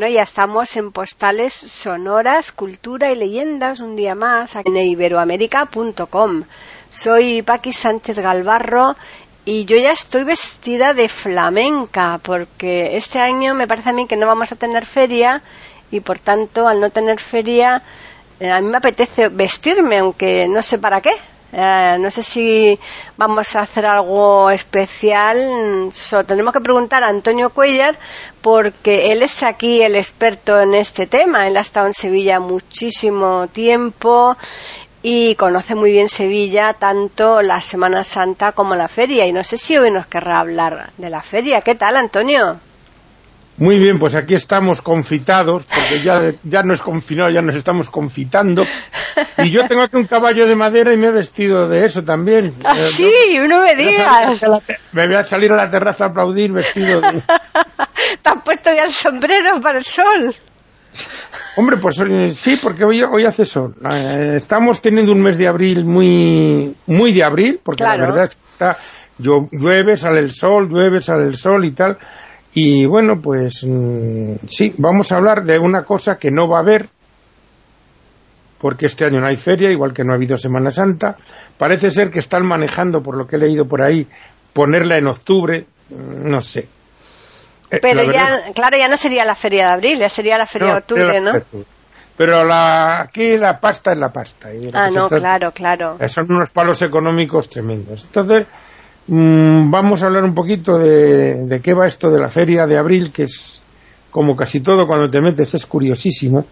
Bueno, ya estamos en postales sonoras, cultura y leyendas un día más en iberoamérica.com. Soy Paqui Sánchez Galvarro y yo ya estoy vestida de flamenca porque este año me parece a mí que no vamos a tener feria y por tanto al no tener feria eh, a mí me apetece vestirme aunque no sé para qué eh, no sé si vamos a hacer algo especial. So, tenemos que preguntar a Antonio Cuellar porque él es aquí el experto en este tema. Él ha estado en Sevilla muchísimo tiempo y conoce muy bien Sevilla, tanto la Semana Santa como la feria. Y no sé si hoy nos querrá hablar de la feria. ¿Qué tal, Antonio? Muy bien, pues aquí estamos confitados, porque ya, ya no es confinado, ya nos estamos confitando. Y yo tengo aquí un caballo de madera y me he vestido de eso también. Ah, eh, sí, uno me digas. Me voy a salir a la terraza a aplaudir vestido de... ¿Te has puesto ya el sombrero para el sol? Hombre, pues eh, sí, porque hoy, hoy hace sol. Eh, estamos teniendo un mes de abril muy, muy de abril, porque la verdad es que está, llueve, sale el sol, llueve, sale el sol y tal y bueno, pues mm, sí, vamos a hablar de una cosa que no va a haber, porque este año no hay feria, igual que no ha habido Semana Santa. Parece ser que están manejando, por lo que he leído por ahí, ponerla en octubre, mm, no sé. Eh, pero ya, claro, ya no sería la feria de abril, ya sería la feria de octubre, ¿no? Pero la, aquí la pasta es la pasta. ah, no, claro, claro. Son unos palos económicos tremendos. Entonces, Mm, vamos a hablar un poquito de, qué va esto de la feria de abril, que es como casi todo cuando te metes es curiosísimo.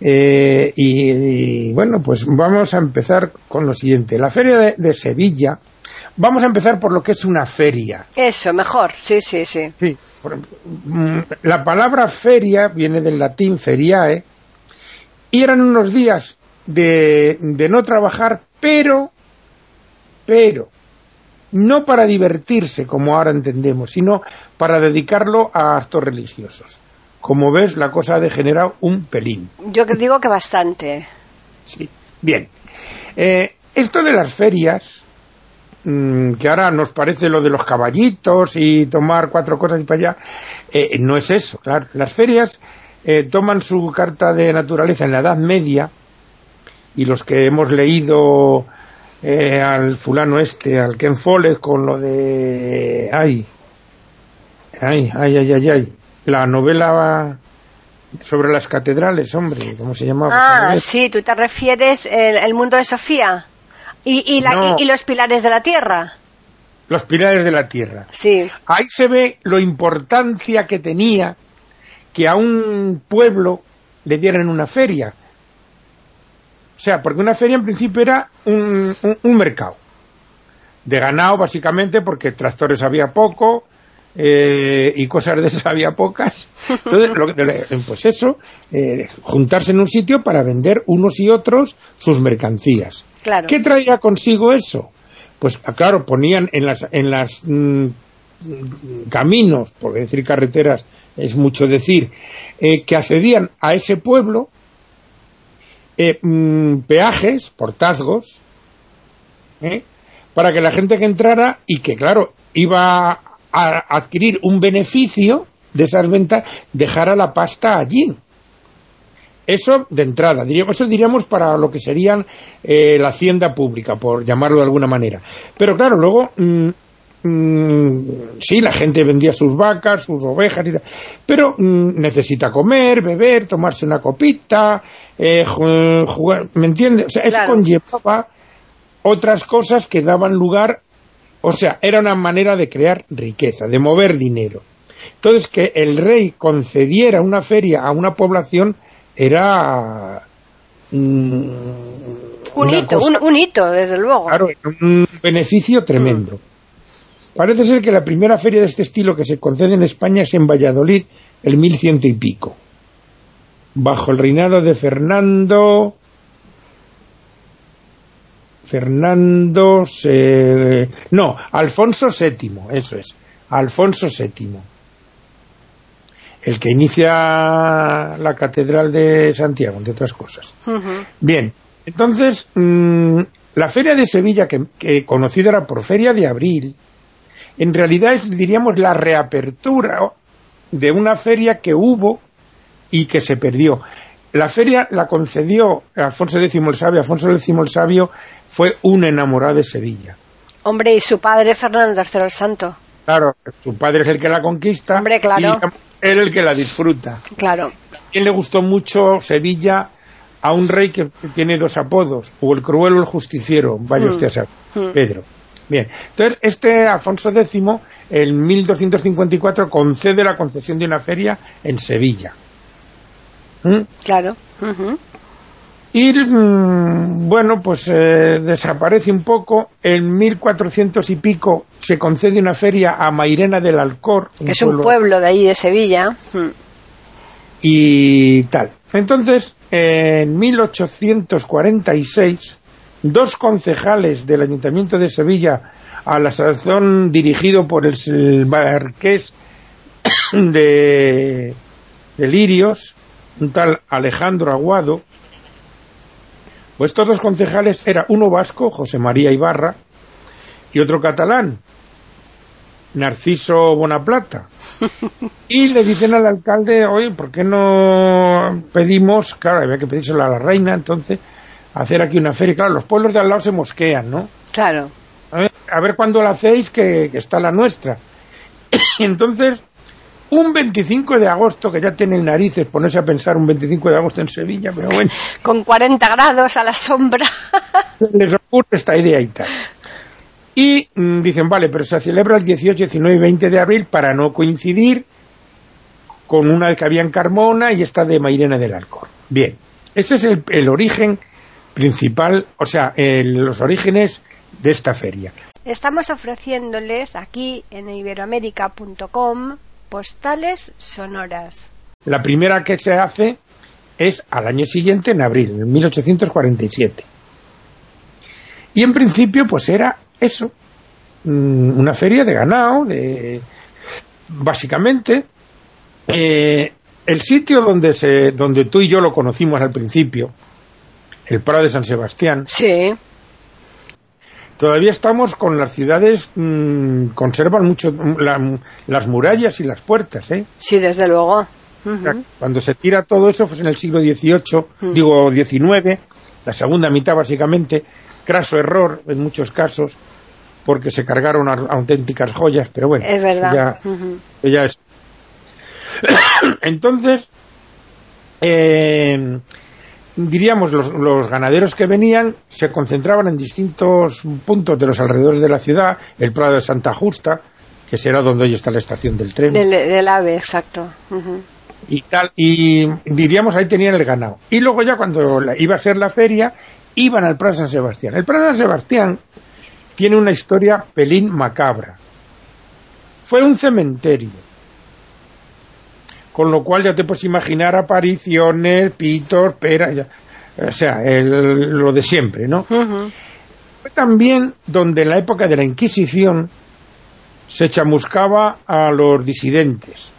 Eh, y, bueno, pues vamos a empezar con lo siguiente. La feria de, Sevilla, vamos a empezar por lo que es una feria. Eso, mejor, sí, sí, sí. sí mm, la palabra feria viene del latín feriae y eran unos días de, de no trabajar, pero, pero, no para divertirse, como ahora entendemos, sino para dedicarlo a actos religiosos. Como ves, la cosa ha degenerado un pelín. Yo digo que bastante. Sí, bien. Eh, esto de las ferias, mm, que ahora nos parece lo de los caballitos y tomar cuatro cosas y para allá, eh, no es eso. Claro. Las ferias eh, toman su carta de naturaleza en la Edad Media y los que hemos leído eh, al fulano este, al Ken Follett con lo de... Ay, ay, ay, ay, ay, ay. La novela sobre las catedrales, hombre, ¿cómo se llamaba? Ah, sí, tú te refieres el, mundo de Sofía y, y, los pilares de la tierra. Los pilares de la tierra. Sí. Ahí se ve lo importancia que tenía que a un pueblo le dieran una feria o sea, porque una feria en principio era un, mercado de ganado, básicamente, porque tractores había poco eh, y cosas de esas había pocas. Entonces, pues eso, eh, juntarse en un sitio para vender unos y otros sus mercancías. ¿Qué traía consigo eso? Pues, ah, claro, ponían en las, en las mm, caminos, por decir carreteras es mucho decir, eh, que accedían a ese pueblo eh, mm, peajes, portazgos, ¿eh? para que la gente que entrara y que, claro, iba a adquirir un beneficio de esas ventas, dejara la pasta allí. Eso de entrada, diríamos, eso diríamos para lo que serían eh, la hacienda pública, por llamarlo de alguna manera. Pero claro, luego, mm, mm, sí, la gente vendía sus vacas, sus ovejas, y tal, pero mm, necesita comer, beber, tomarse una copita, eh, ju- jugar, ¿me entiendes? O sea, eso Claro. conllevaba otras cosas que daban lugar, o sea, era una manera de crear riqueza, de mover dinero. Entonces, que el rey concediera una feria a una población era mm, Un hito, cosa- un, un hito, desde luego. claro, un beneficio tremendo. Parece ser que la primera feria de este estilo que se concede en España es en Valladolid, el 1100 y pico, bajo el reinado de Fernando. Fernando. se- no, Alfonso VII, eso es. Alfonso VII. El que inicia la Catedral de Santiago, entre otras cosas. Bien, entonces, mm, la Feria de Sevilla, que, que conocida era por Feria de Abril, en realidad es, diríamos, la reapertura de una feria que hubo y que se perdió. La feria la concedió Alfonso X el Sabio. Alfonso X el Sabio fue un enamorado de Sevilla. Hombre, y su padre Fernando III el Santo. Claro, su padre es el que la conquista Hombre, claro. y él el que la disfruta. Claro. ¿Quién le gustó mucho Sevilla a un rey que tiene dos apodos? O el cruel o el justiciero, vaya Hmm. usted a saber, Hmm. Pedro. Bien, entonces este Alfonso X en 1254 concede la concesión de una feria en Sevilla. ¿Mm? Claro. Y mm, bueno, pues eh, desaparece un poco. En 1400 y pico se concede una feria a Mairena del Alcor, Que es un pueblo de ahí, de Sevilla. Mm. y tal. Entonces, en 1846, dos concejales del Ayuntamiento de Sevilla, a la sazón dirigido por el marqués de, de Lirios, un tal Alejandro Aguado, pues estos dos concejales era uno vasco, José María Ibarra, y otro catalán, Narciso Bonaplata. Y le dicen al alcalde, oye, ¿por qué no pedimos, claro, había que pedírselo a la reina, entonces, hacer aquí una feria? Claro, los pueblos de al lado se mosquean, ¿no? Claro. A ver, a ver cuándo la hacéis, que, que está la nuestra. Y entonces, un 25 de agosto, que ya tienen narices ponerse a pensar un 25 de agosto en Sevilla, pero bueno, Con 40 grados a la sombra. les ocurre esta idea y tal. Y mm, dicen, vale, pero se celebra el 18, 19 y 20 de abril para no coincidir con una que había en Carmona y esta de Mairena del Alcor. Bien, ese es el, el origen principal, o sea, el- los orígenes de esta feria. Estamos ofreciéndoles aquí en iberoamérica.com postales sonoras. La primera que se hace es al año siguiente, en abril, en 1847. Y en principio, pues era eso, mm, una feria de ganado, de básicamente eh, el sitio donde se, donde tú y yo lo conocimos al principio, el Prado de San Sebastián, Sí. Todavía estamos con las ciudades, mm, conservan mucho mm, la- las murallas y las puertas, ¿eh? Sí, desde luego. Cuando se tira todo eso, pues en el siglo XVIII, Mm. digo XIX, la segunda mitad básicamente, craso error en muchos casos, porque se cargaron a- auténticas joyas, pero bueno, Es verdad. ya, ya es. Entonces, eh, diríamos, los, los ganaderos que venían se concentraban en distintos puntos de los alrededores de la ciudad, el Prado de Santa Justa, que será donde hoy está la estación del tren. Del, del ave, exacto. Y tal y diríamos ahí tenían el ganado. Y luego ya cuando la- iba a ser la feria iban al Prado de San Sebastián. El Prado de San Sebastián tiene una historia pelín macabra. Fue un cementerio con lo cual ya te puedes imaginar apariciones pitos peras ya- o sea el- lo de siempre no fue también donde en la época de la Inquisición se chamuscaba a los disidentes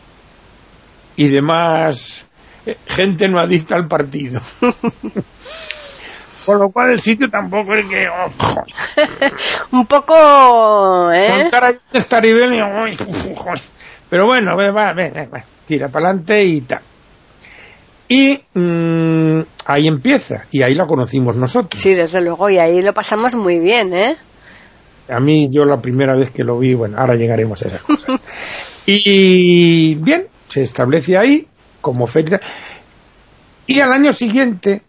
y demás eh, gente no adicta al partido. Con lo cual el sitio tampoco es que... oh, Un poco, ¿eh? montar ahí un estaribel y, oh, joder. Pero bueno, ve, va, ve, ve, va, tira para adelante y tal. Y mm, ahí empieza, y ahí la conocimos nosotros. Sí, desde luego, y ahí lo pasamos muy bien, ¿eh? A mí, yo la primera vez que lo vi, bueno, ahora llegaremos a esas cosas. y bien, se establece ahí como feria. Y al año siguiente,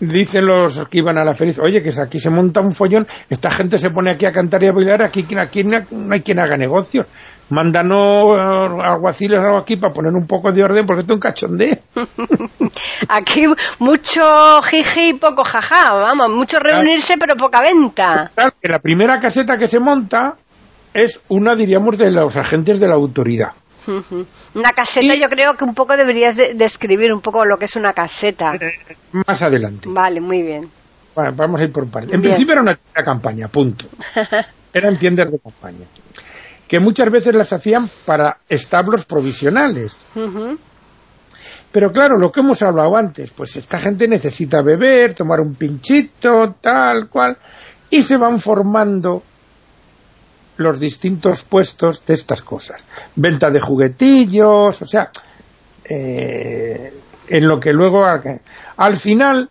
dicen los que iban a la feria, oye, que aquí se monta un follón, esta gente se pone aquí a cantar y a bailar, aquí, aquí no hay quien haga negocios. Mándanos alguaciles algo aquí para poner un poco de orden porque esto es un cachondeo. aquí mucho jiji y poco jaja, vamos, mucho reunirse pero poca venta. Claro, que la primera caseta que se monta es una, diríamos, de los agentes de la autoridad. Una caseta, yo creo que un poco deberías describir un poco lo que es una caseta. Eh, más adelante. Vale, muy bien. Bueno, vamos a ir por partes. En principio era una campaña, punto. Eran tiendas de campaña. Que muchas veces las hacían para establos provisionales. Pero claro, lo que hemos hablado antes, pues esta gente necesita beber, tomar un pinchito, tal cual, y se van formando los distintos puestos de estas cosas. Venta de juguetillos, o sea, eh, en lo que luego al final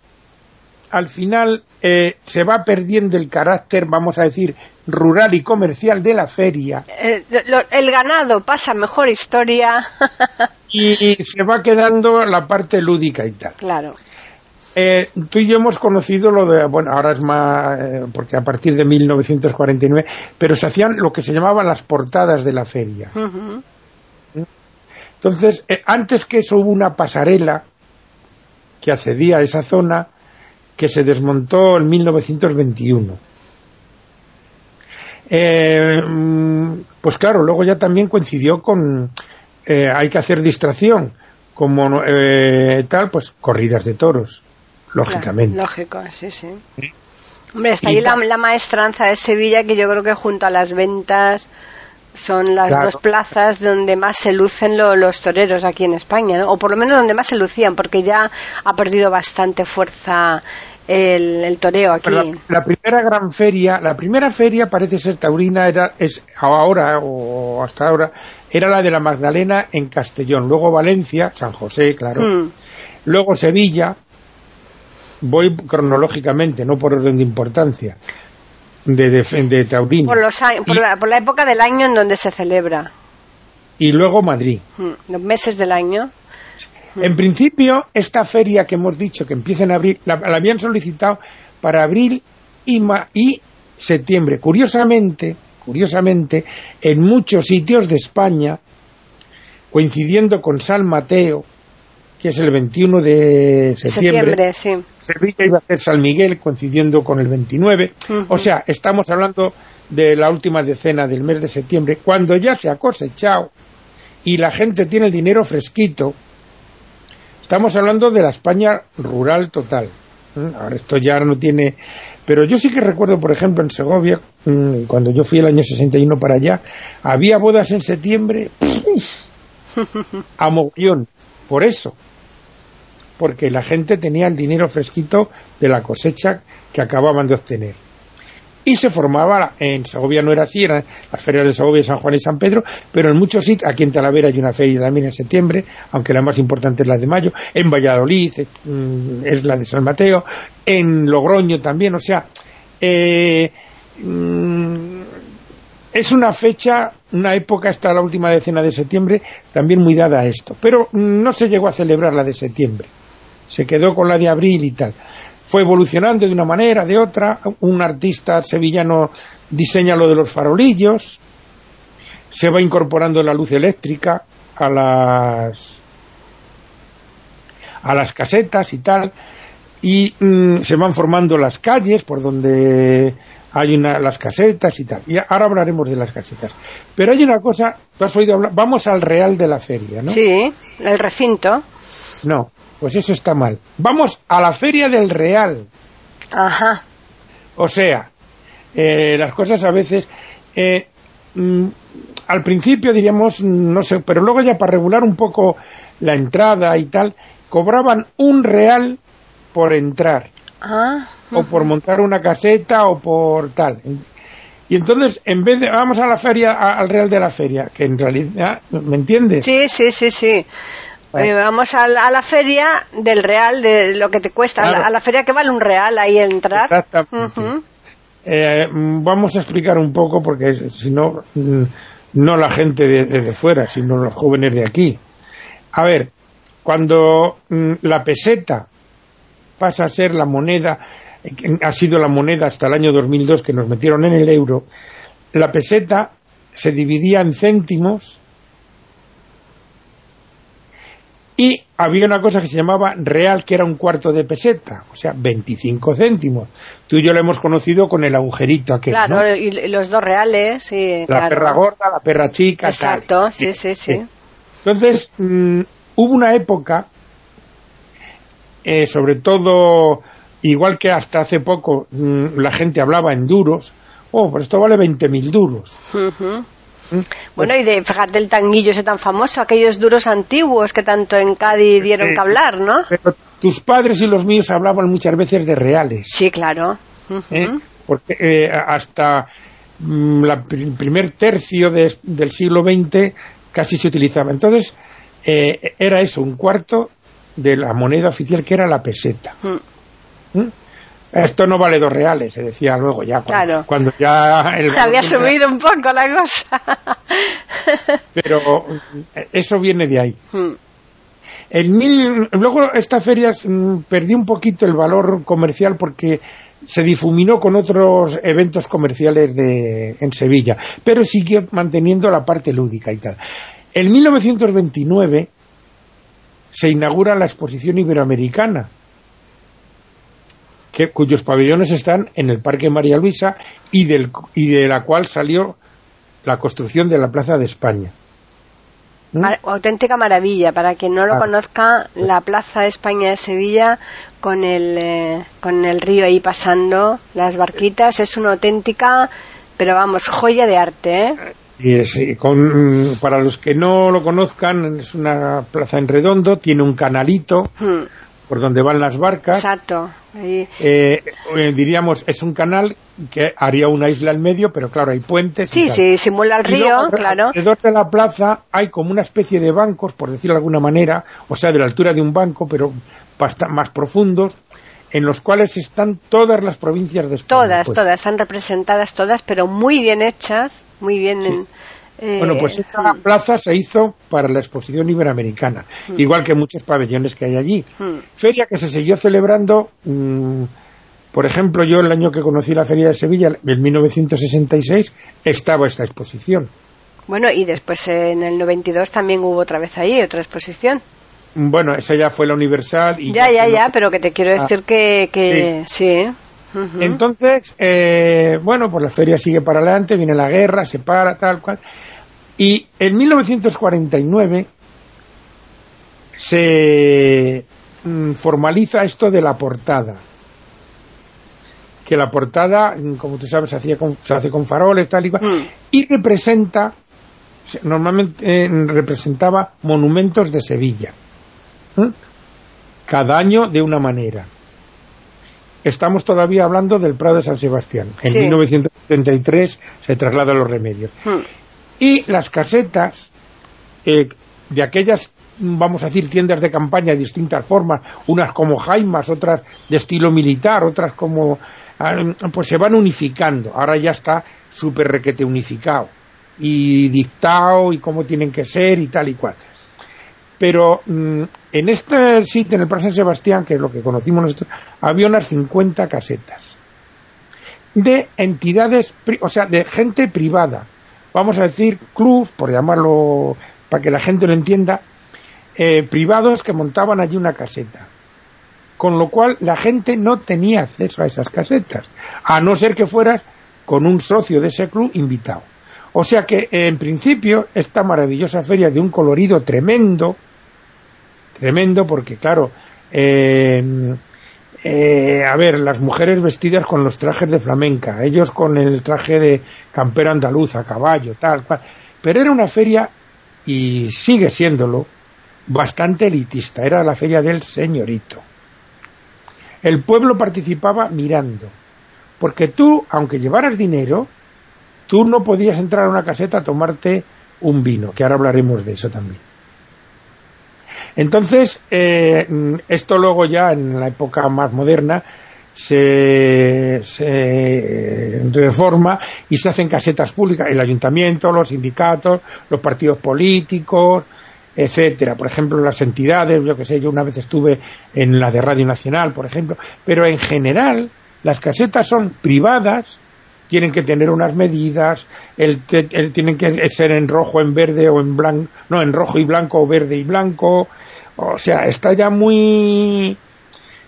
al final eh, se va perdiendo el carácter, vamos a decir, rural y comercial de la feria. Eh, el ganado pasa mejor historia. y se va quedando la parte lúdica y tal. Claro. Eh, tú y yo hemos conocido lo de, bueno, ahora es más, eh, porque a partir de 1949, pero se hacían lo que se llamaban las portadas de la feria. Entonces, eh, antes que eso hubo una pasarela que accedía a esa zona que se desmontó en 1921. Mm, pues claro, luego ya también coincidió con, hay que hacer distracción, como tal, pues corridas de toros lógicamente. lógico, sí, sí. Hombre, está ahí la, maestranza de Sevilla, que yo creo que junto a las ventas son las dos plazas donde más se lucen los toreros aquí en España, ¿no? o por lo menos donde más se lucían, porque ya ha perdido bastante fuerza el, toreo aquí. La, primera gran feria, la primera feria parece ser taurina, era es ahora o hasta ahora, era la de la Magdalena en Castellón, luego Valencia, San José, claro, hmm. luego Sevilla, voy cronológicamente, no por orden de importancia, de, de, Taurino. Por, la, época del año en donde se celebra. Y luego Madrid. Mm, los meses del año. En principio, esta feria que hemos dicho que empieza en abril, la, habían solicitado para abril y, y septiembre. Curiosamente, curiosamente, en muchos sitios de España, coincidiendo con San Mateo, que es el 21 de septiembre. Sevilla iba a ser San Miguel, coincidiendo con el 29. O sea, estamos hablando de la última decena del mes de septiembre, cuando ya se ha cosechado y la gente tiene el dinero fresquito. Estamos hablando de la España rural total. ¿eh? Ahora esto ya no tiene... Pero yo sí que recuerdo, por ejemplo, en Segovia, mm, cuando yo fui el año 61 para allá, había bodas en septiembre a mogollón. Por eso, porque la gente tenía el dinero fresquito de la cosecha que acababan de obtener. Y se formaba, en Segovia no era así, eran las ferias de Segovia, San Juan y San Pedro, pero en muchos sitios, aquí en Talavera hay una feria también en septiembre, aunque la más importante es la de mayo, en Valladolid mm, es la de San Mateo, en Logroño también, o sea, eh, mm, es una fecha, una época hasta la última decena de septiembre, también muy dada a esto, pero no se llegó a celebrar la de septiembre se quedó con la de abril y tal. Fue evolucionando de una manera, de otra. Un artista sevillano diseña lo de los farolillos. Se va incorporando la luz eléctrica a las a las casetas y tal y mm, se van formando las calles por donde hay una, las casetas y tal. Y ahora hablaremos de las casetas. Pero hay una cosa, tú has oído hablar, vamos al real de la feria, ¿no? Sí, el recinto. No, pues eso está mal. Vamos a la feria del Real. Ajá. O sea, eh, las cosas a veces... Eh, mm, al principio diríamos, no sé, pero luego ya para regular un poco la entrada y tal, cobraban un real por entrar. Ah, o por montar una caseta o por tal. Y entonces, en vez de, vamos a la feria, al real de la feria, que en realidad, ¿me entiendes? Sí, sí, sí, sí. Eh, vamos a la, a la feria del real, de lo que te cuesta, a, la, Claro. a la feria que vale un real ahí entrar. Exactamente. Eh, vamos a explicar un poco, porque si no, mm, no la gente de, de fuera, sino los jóvenes de aquí. A ver, cuando mm, la peseta pasa a ser la moneda, eh, ha sido la moneda hasta el año 2002 que nos metieron en el euro, la peseta se dividía en céntimos y había una cosa que se llamaba real, que era un cuarto de peseta, o sea, 25 céntimos. Tú y yo lo hemos conocido con el agujerito aquel, Claro, ¿no? y, los dos reales, sí, La claro. perra gorda, la perra chica, tal. Exacto, sí, sí, sí. Entonces, mm, hubo una época, eh, sobre todo, igual que hasta hace poco mm, la gente hablaba en duros, oh, pues esto vale 20.000 duros. Bueno, y de, fíjate el tanguillo ese tan famoso, aquellos duros antiguos que tanto en Cádiz dieron que hablar, ¿no? Pero tus padres y los míos hablaban muchas veces de reales. Sí, claro. ¿eh? porque eh, hasta mm, la pr- primer tercio de- del siglo XX casi se utilizaba. Entonces, eh, era eso, un cuarto de la moneda oficial que era la peseta. Mm. ¿Mm? Esto no vale dos reales, se decía luego ya. Cuando, Claro. cuando ya el Había valor- subido un poco la cosa. Pero mm, eso viene de ahí. Mm. El mil- luego esta feria mm, perdió un poquito el valor comercial porque se difuminó con otros eventos comerciales de, en Sevilla, pero siguió manteniendo la parte lúdica y tal. En 1929 se inaugura la exposición iberoamericana, que, cuyos pabellones están en el Parque María Luisa y, del, y de la cual salió la construcción de la Plaza de España. ¿Mm? Auténtica maravilla. Para quien no lo Claro. conozca, la Plaza de España de Sevilla, con el, eh, con el río ahí pasando, las barquitas, es una auténtica, pero vamos, joya de arte, ¿eh? Y es, y con, para los que no lo conozcan, es una plaza en redondo, tiene un canalito Mm, por donde van las barcas. Exacto. Eh, eh, diríamos, es un canal que haría una isla en medio, pero claro, hay puentes. Sí, sí, simula el Y luego, río, claro. Alrededor de la plaza hay como una especie de bancos, por decirlo de alguna manera, o sea, de la altura de un banco, pero más profundos, en los cuales están todas las provincias de España. Todas, pues. todas, están representadas todas, pero muy bien hechas, muy bien. en- eh, Bueno, pues esta mm, plaza se hizo para la exposición iberoamericana, igual que muchos pabellones que hay allí. mm. Feria que se siguió celebrando, mm, por ejemplo, yo el año que conocí la Feria de Sevilla, en 1966, estaba esta exposición. Bueno, y después eh, en el 92 también hubo otra vez ahí, otra exposición. Bueno, esa ya fue la Universal. Y ya, ya, ya, pero que te quiero Ah. decir que, que sí. Ujú. Entonces, eh, bueno, pues la feria sigue para adelante, viene la guerra, se para, tal cual. Y en 1949 se mm, formaliza esto de la portada. Que la portada, mm, como tú sabes, se, hacía con- se hace con faroles, tal y cual. Mm. Y representa, se- normalmente eh, representaba monumentos de Sevilla. ¿eh? Cada año de una manera estamos todavía hablando del Prado de San Sebastián. En Sí. 1973 se traslada a los remedios. Mm. Y las casetas eh, de aquellas, vamos a decir, tiendas de campaña de distintas formas, unas como jaimas, otras de estilo militar, otras como... ah, pues se van unificando. Ahora ya está súper requete unificado. Y dictado y cómo tienen que ser y tal y cual. Pero mm, en este sitio, en el San Sebastián, que es lo que conocimos nosotros, había unas 50 casetas de entidades, o sea, de gente privada. Vamos a decir clubs, por llamarlo para que la gente lo entienda, eh, privados que montaban allí una caseta. Con lo cual la gente no tenía acceso a esas casetas, a no ser que fueras con un socio de ese club invitado. O sea que, en principio, esta maravillosa feria de un colorido tremendo, tremendo porque, claro, eh, eh, a ver, las mujeres vestidas con los trajes de flamenca, ellos con el traje de campera andaluza, a caballo, tal cual. Pero era una feria, y sigue siéndolo, bastante elitista. Era la feria del señorito. El pueblo participaba mirando. Porque tú, aunque llevaras dinero, tú no podías entrar a una caseta a tomarte un vino, que ahora hablaremos de eso también. Entonces, eh, esto luego ya en la época más moderna se, se, reforma y se hacen casetas públicas, el ayuntamiento, los sindicatos, los partidos políticos, etcétera. Por ejemplo, las entidades, yo que sé, yo una vez estuve en la de Radio Nacional, por ejemplo, pero en general las casetas son privadas, tienen que tener unas medidas, el, tienen que ser en rojo, en verde o en blanco, no, en rojo y blanco o verde y blanco, o sea, está ya muy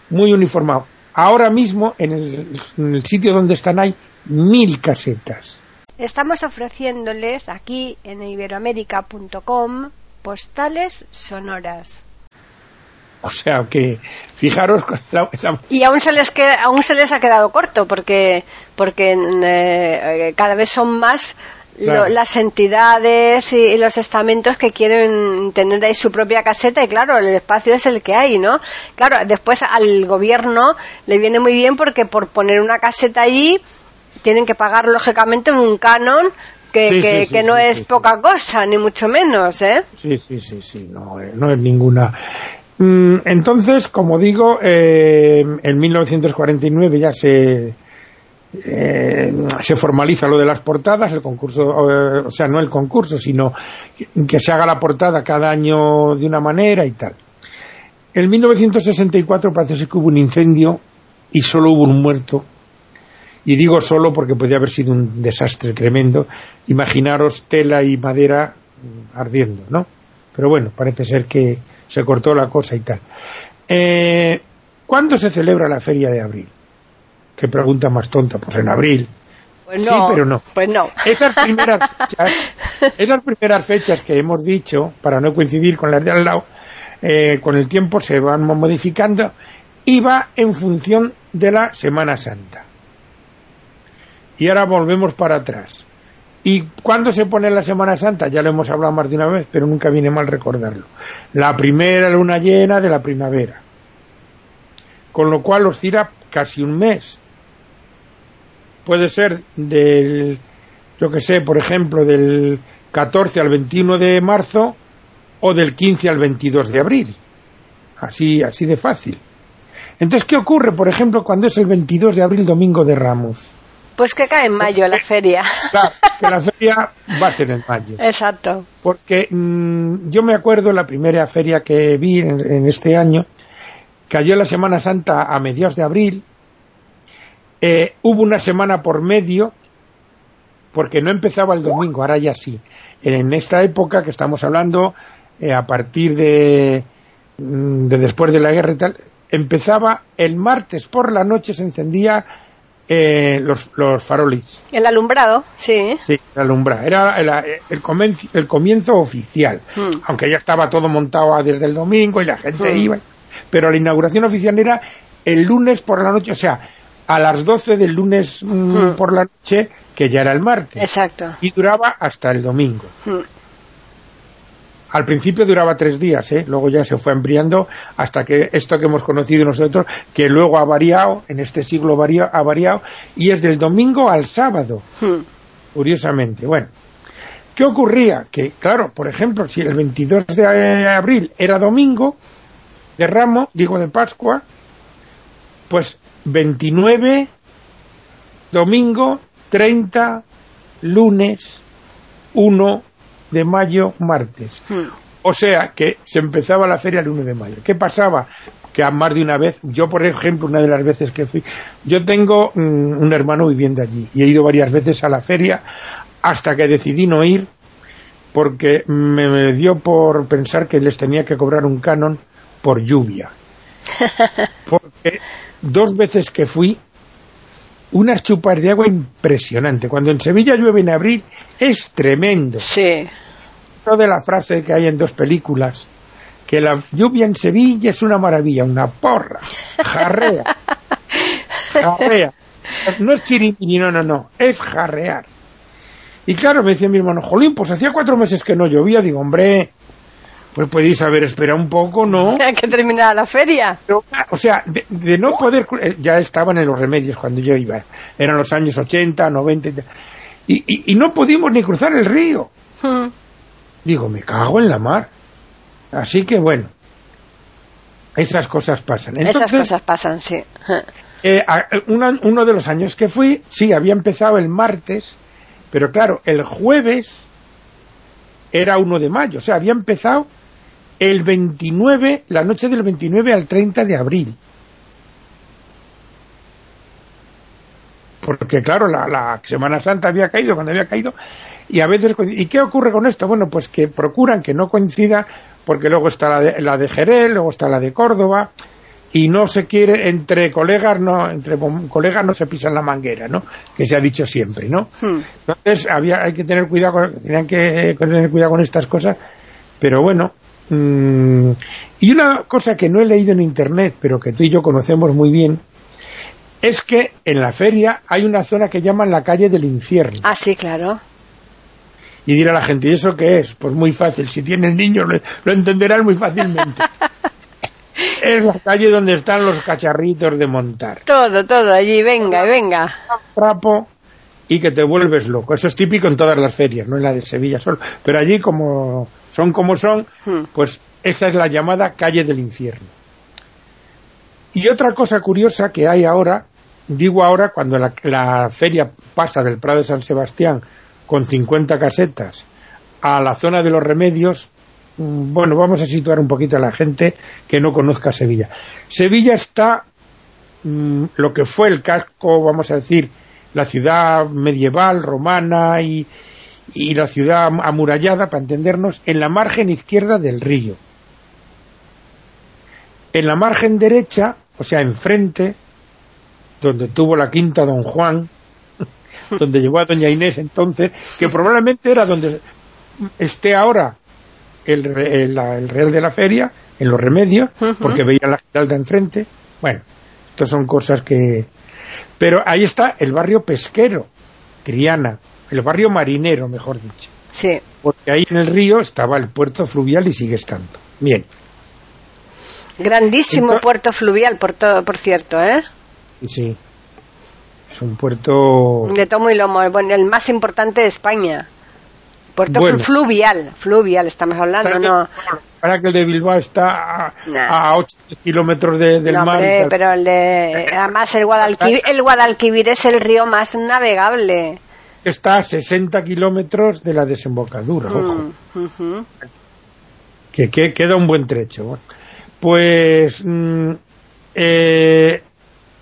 muy uniformado. Ahora mismo en el, en el sitio donde están hay mil casetas. Estamos ofreciéndoles aquí en iberoamérica.com postales sonoras. O sea que, fijaros. Y aún se, les queda, aún se les ha quedado corto, porque, porque eh, cada vez son más las entidades y, los estamentos que quieren tener ahí su propia caseta y claro, el espacio es el que hay, ¿no? Claro, después al gobierno le viene muy bien porque por poner una caseta allí tienen que pagar lógicamente un canon que, que, no es poca cosa, ni mucho menos, ¿eh? Sí, sí, sí, sí, no, eh, no es ninguna. Mm, entonces, como digo, eh, en 1949 ya se, eh, se formaliza lo de las portadas, el concurso, o sea, no el concurso, sino que se haga la portada cada año de una manera y tal. En 1964 parece que hubo un incendio y solo hubo un muerto y digo solo porque podía haber sido un desastre tremendo. Imaginaros tela y madera ardiendo, ¿no? Pero bueno, parece ser que se cortó la cosa y tal. Eh, ¿Cuándo se celebra la Feria de Abril? Qué pregunta más tonta. Pues en abril. Pues no, sí, pero no. Pues no. Esas primeras, fechas, esas primeras fechas que hemos dicho, para no coincidir con las de al lado, eh, con el tiempo se van modificando y va en función de la Semana Santa y ahora volvemos para atrás. ¿Y cuándo se pone la Semana Santa? Ya lo hemos hablado más de una vez, pero nunca viene mal recordarlo. La primera luna llena de la primavera. Con lo cual oscila casi un mes. Puede ser del, yo que sé, por ejemplo, del 14 al 21 de marzo o del 15 al 22 de abril. Así, así de fácil. Entonces, ¿qué ocurre, por ejemplo, cuando es el 22 de abril, domingo de Ramos? Pues que cae en mayo la feria. Claro, que la feria va a ser en mayo. Exacto. Porque mm, yo me acuerdo la primera feria que vi en, este año, cayó la Semana Santa a mediados de abril, eh, hubo una semana por medio, porque no empezaba el domingo, ahora ya sí. En esta época que estamos hablando, eh, a partir de, mm, de después de la guerra y tal, empezaba el martes por la noche, se encendía eh, los, los farolis. El alumbrado, sí. Sí, el alumbrado. Era el, el, comienzo, oficial. Hmm. Aunque ya estaba todo montado desde el domingo y la gente hmm. iba. Pero la inauguración oficial era el lunes por la noche, o sea, a las 12 del lunes mm, hmm. por la noche, que ya era el martes. Exacto. Y duraba hasta el domingo. Al principio duraba tres días, ¿eh? luego ya se fue ampliando hasta que esto que hemos conocido nosotros, que luego ha variado, en este siglo ha variado, y es del domingo al sábado, hmm. curiosamente. Bueno, ¿qué ocurría? Que, claro, por ejemplo, si el 22 de abril era domingo, de ramo, digo de Pascua, pues 29, domingo, 30, lunes, 1, de mayo, martes. Hmm. O sea que se empezaba la feria el 1 de mayo. ¿Qué pasaba? Que a más de una vez, yo por ejemplo, una de las veces que fui, yo tengo un hermano viviendo allí y he ido varias veces a la feria hasta que decidí no ir porque me, dio por pensar que les tenía que cobrar un canon por lluvia. Porque dos veces que fui, unas chupas de agua impresionante. Cuando en Sevilla llueve en abril es tremendo. Sí de la frase que hay en dos películas, que la lluvia en Sevilla es una maravilla, una porra, jarrea, jarrea. No es chirimini, no, no, no, es jarrear. Y claro, me decía mi hermano, Jolín, pues hacía cuatro meses que no llovía, digo, hombre, pues podéis haber esperado un poco, ¿no? que terminara la feria. o sea, de, no poder, eh, ya estaban en los remedios cuando yo iba, eran los años 80, 90, y, y, no pudimos ni cruzar el río. Hmm. Digo, me cago en la mar. Así que bueno, Esas cosas pasan. Esas cosas pasan, sí. Eh, uno de los años que fui, sí, había empezado el martes, pero claro, el jueves era 1 de mayo, o sea, había empezado el 29, la noche del 29 al 30 de abril. Porque claro, la, Semana Santa había caído cuando había caído y a veces... ¿Y qué ocurre con esto? Bueno, pues que procuran que no coincida porque luego está la de, la de Jerez, luego está la de Córdoba y no se quiere entre colegas no entre colegas no se pisan la manguera no que se ha dicho siempre no hmm. entonces había hay que tener cuidado con, tenían que tener cuidado con estas cosas pero bueno mm, y una cosa que no he leído en internet pero que tú y yo conocemos muy bien es que en la feria hay una zona que llaman la calle del infierno ah sí claro y dirá la gente, ¿y eso qué es? Pues muy fácil, si tienes niños lo, lo entenderán muy fácilmente. es la calle donde están los cacharritos de montar. Todo, todo, allí, venga, venga. Trapo y que te vuelves loco. Eso es típico en todas las ferias, no en la de Sevilla solo. Pero allí, como son como son, hmm. pues esa es la llamada calle del infierno. Y otra cosa curiosa que hay ahora, digo ahora cuando la, la feria pasa del Prado de San Sebastián con 50 casetas a la zona de los remedios, Mm, bueno, vamos a situar un poquito a la gente que no conozca Sevilla. Sevilla está mm, lo que fue el casco, vamos a decir, la ciudad medieval, romana y, y la ciudad amurallada, para entendernos, en la margen izquierda del río. En la margen derecha, o sea, enfrente, donde tuvo la quinta Don Juan, donde llegó a Doña Inés entonces, que probablemente era donde esté ahora el, el, Real de la Feria, en los remedios, porque veía la Giralda enfrente. Bueno, estas son cosas que... Pero ahí está el barrio pesquero, Triana, el barrio marinero, mejor dicho. Sí. Porque ahí en el río estaba el puerto fluvial y sigue estando. Bien. Grandísimo puerto fluvial, por, todo, por cierto, ¿eh? Sí. Es un puerto... De tomo y lomo, el más importante de España. Puerto fluvial, fluvial estamos hablando, ¿no? Para que el de Bilbao está a, 8 kilómetros del mar. pero el de, además el Guadalquivir, el Guadalquivir es el río más navegable. Está a 60 kilómetros de la desembocadura, mm, ojo. que, queda un buen trecho. Pues mm, eh,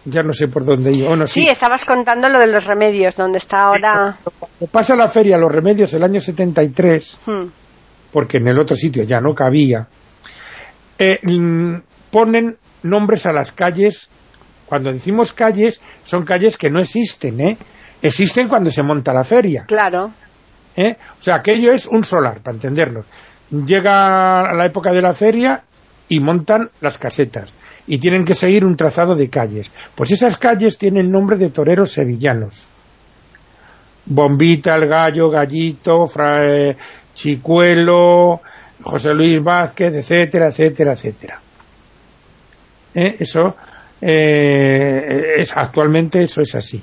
ya no sé por dónde iba. sí. estabas contando lo de los remedios, donde está ahora... pasa la feria Los Remedios el año 73, hmm. porque en el otro sitio ya no cabía, eh, mm, ponen nombres a las calles, cuando decimos calles, son calles que no existen, ¿eh? Existen cuando se monta la feria. Claro. ¿Eh? O sea, aquello es un solar, para entendernos. Llega la época de la feria y montan las casetas y tienen que seguir un trazado de calles. Pues esas calles tienen nombre de toreros sevillanos. Bombita, el Gallo, Gallito, eh, Chicuelo, José Luis Vázquez, etcétera, etcétera, etcétera. ¿Eh? Eso eh, es actualmente eso es así.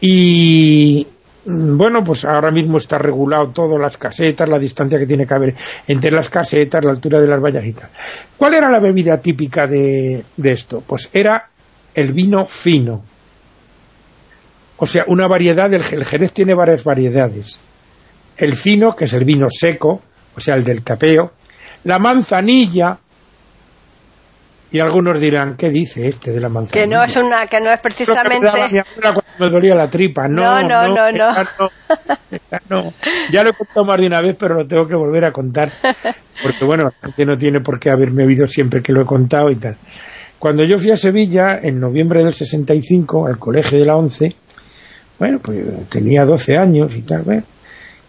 Y, bueno, pues ahora mismo está regulado todo, las casetas, la distancia que tiene que haber entre las casetas, la altura de las vallas y tal. ¿Cuál era la bebida típica de, esto? Pues era el vino fino. O sea, una variedad, del, el Jerez tiene varias variedades. El fino, que es el vino seco, o sea, el del tapeo. La manzanilla, y algunos dirán, ¿qué dice este de la manzanilla? Que no es una, que no es precisamente... cuando me dolía la tripa. No, no, no, no. no. Ya lo he contado más de una vez, pero lo tengo que volver a contar. Porque bueno, que no tiene por qué haberme oído siempre que lo he contado y tal. Cuando yo fui a Sevilla, en noviembre del 65, al colegio de la ONCE, bueno, pues tenía 12 años y tal,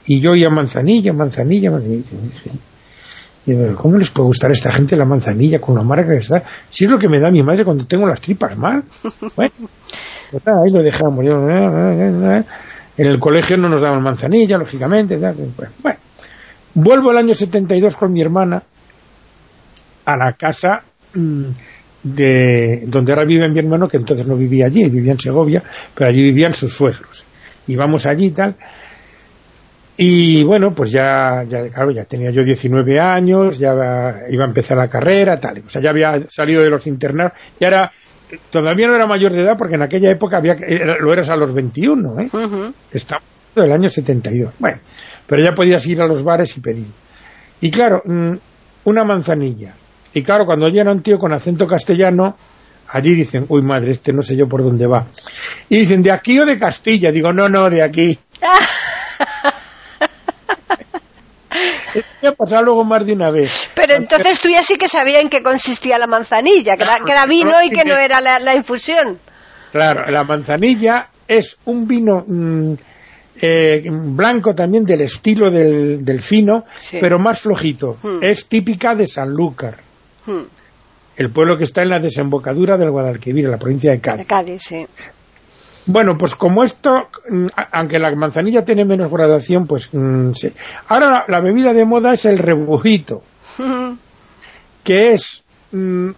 y yo iba Manzanilla, Manzanilla, Manzanilla. ¿Cómo les puede gustar a esta gente la manzanilla con la marca que está? Si es lo que me da mi madre cuando tengo las tripas mal. Bueno, pues ahí lo dejamos. en el colegio no nos daban manzanilla, lógicamente. Pues, bueno, vuelvo el año 72 con mi hermana a la casa mm, de donde ahora vive mi hermano, que entonces no vivía allí, vivía en Segovia, pero allí vivían sus suegros. Y vamos allí y tal Y bueno, pues ya, ya, claro, ya tenía yo 19 años, ya iba a empezar la carrera, tal. O sea, ya había salido de los internados, y era, todavía no era mayor de edad porque en aquella época había, lo eras a los 21, ¿eh? Estaba del año 72. Bueno, pero ya podías ir a los bares y pedir. Y claro, mm, una manzanilla. Y claro, cuando llega un tío con acento castellano, allí dicen, uy madre, este no sé yo por dónde va. Y dicen, ¿de aquí o de Castilla? Digo, no, no, de aquí. me ha pasado luego más de una vez. Pero entonces tú ya sí que sabías en qué consistía la manzanilla, que era, vino y que no era la, infusión. Claro, la manzanilla es un vino mm, eh, blanco también del estilo del, del fino, pero más flojito. Hmm. Es típica de Sanlúcar. Hmm. El pueblo que está en la desembocadura del Guadalquivir, en la provincia de Cádiz. Cádiz sí. Bueno, pues como esto, mm, aunque la manzanilla tiene menos gradación, pues mm, sí. Ahora la, bebida de moda es el rebujito, que es, mm,